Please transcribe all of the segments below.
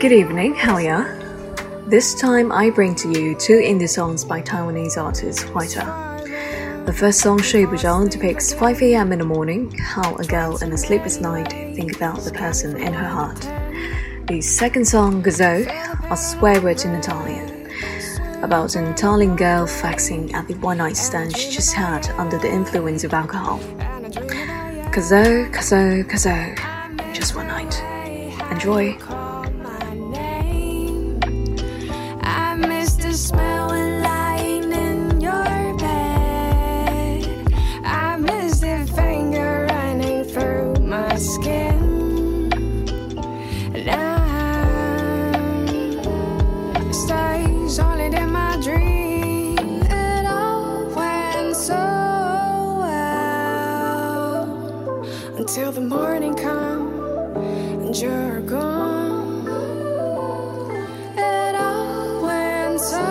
Good evening, how are ya? This time I bring to you two indie songs by Taiwanese artist Huaita. The first song, Shui Bujang, depicts 5 am in the morning, how a girl in a sleepless night think about the person in her heart. The second song, Cazzo, are swear words in Italian about an Italian girl faxing at the one night stand she just had under the influence of alcohol. Cazzo, Cazzo, Cazzo, just one night. Enjoy. Until the morning comes and you're gone. It all went so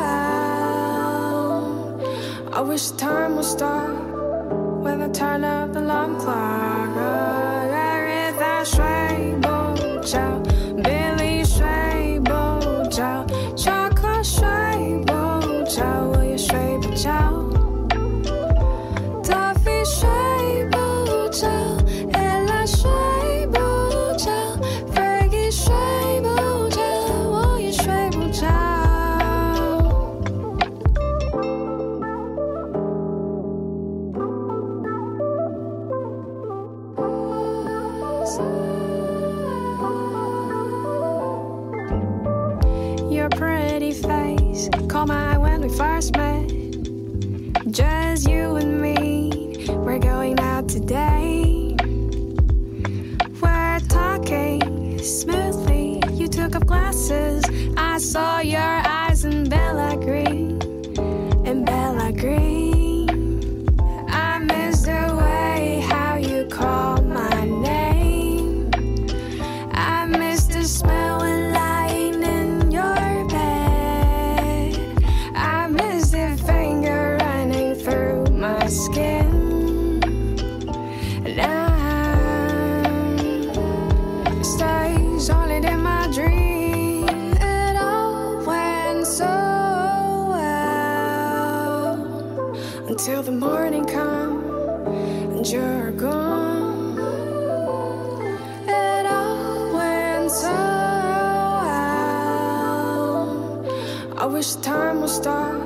well. I wish time would stop when I turn up the alarm clock. Oh, that rainbow child. Your you're gone. It all went so well. I wish time would stop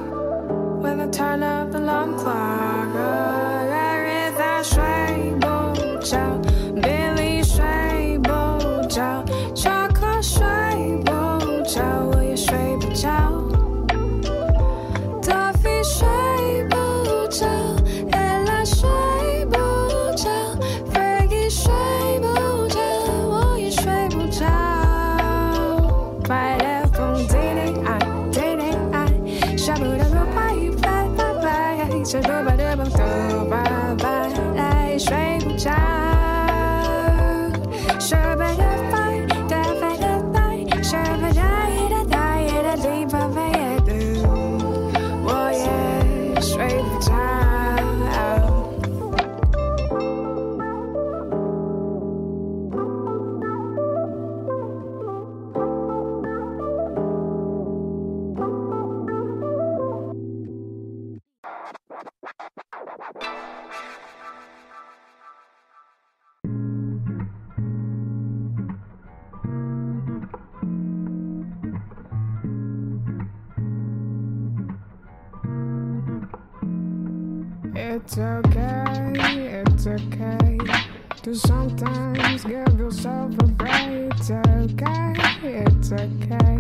when I turn up the alarm clock. It's okay, it's okay to sometimes give yourself a break. It's okay, it's okay.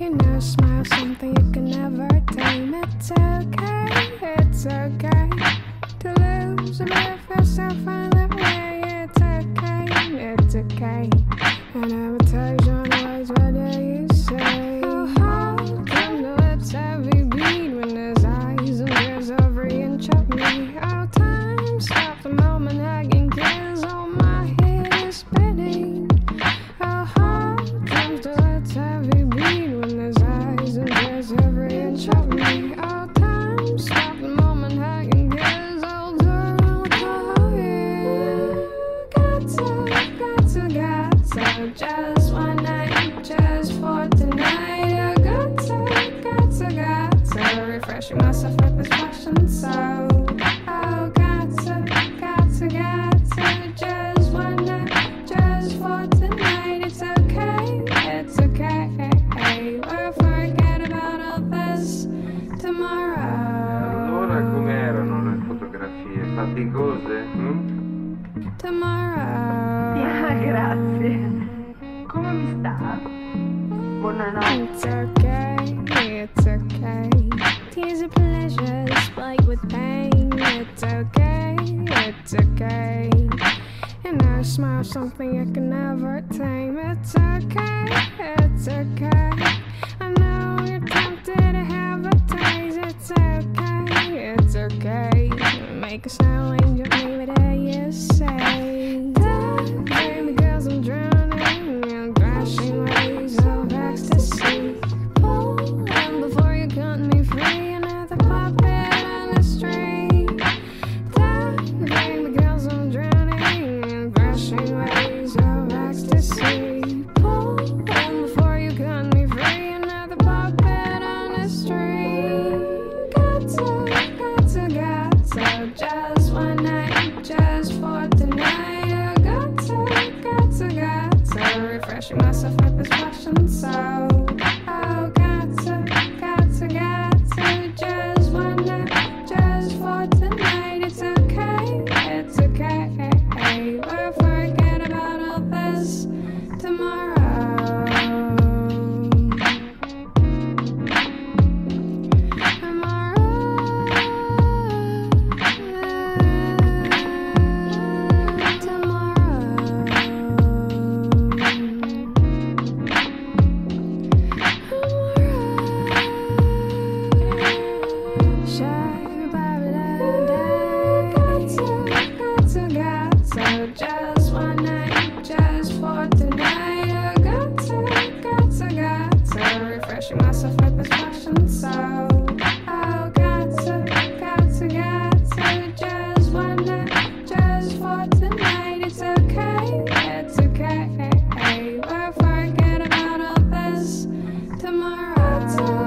You know, smile something you can never tame. It's okay, it's okay to lose and live yourself find that way. It's okay, it's okay. I never touch on just one. It's okay, it's okay. Tears of pleasure spiked with pain. It's okay, it's okay. And I smile something I can never tame. It's okay, it's okay. pushing myself with this passion. So I got to, get to, got to just one night, just for tonight. It's okay, it's okay. Hey, We'll forget about all this tomorrow.